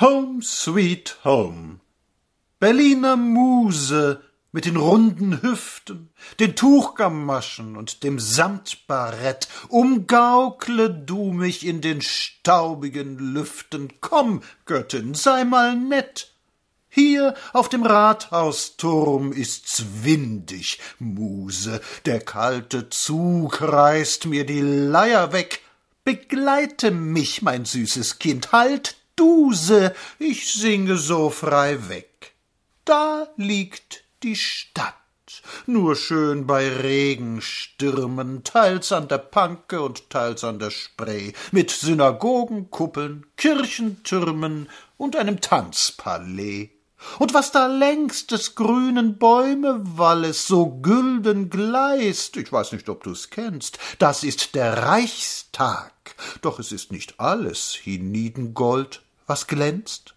Home, sweet home. Berliner Muse mit den runden Hüften, den Tuchgamaschen und dem Samtbarett, umgaukle du mich in den staubigen Lüften. Komm, Göttin, sei mal nett. Hier auf dem Rathausturm ist's windig, Muse, der kalte Zug reißt mir die Leier weg. Begleite mich, mein süßes Kind, halt Duse, ich singe so frei weg. Da liegt die Stadt, nur schön bei Regenstürmen, teils an der Panke und teils an der Spree, mit Synagogenkuppeln, Kirchentürmen und einem Tanzpalais. Und was da längs des grünen Bäumewalles so gülden gleist, ich weiß nicht, ob du's kennst, das ist der Reichstag. Doch es ist nicht alles Hienidengold, was glänzt.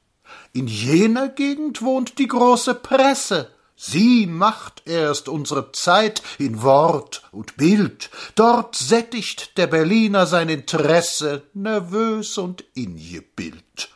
In jener Gegend wohnt die große Presse, Sie macht erst unsere Zeit in Wort und Bild. Dort sättigt der Berliner sein Interesse nervös und ingebild.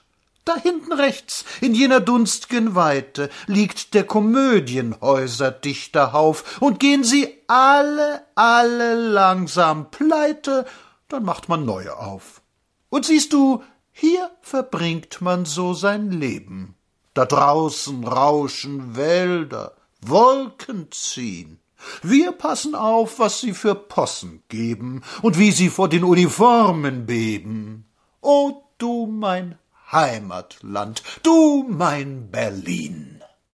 Da hinten rechts, in jener dunst'gen Weite, liegt der Komödienhäuserdichterhauf, und gehen sie alle, alle langsam pleite, dann macht man neue auf. Und siehst du, hier verbringt man so sein Leben. Da draußen rauschen Wälder, Wolken ziehen. Wir passen auf, was sie für Possen geben und wie sie vor den Uniformen beben. O du mein Heimatland, du mein Berlin!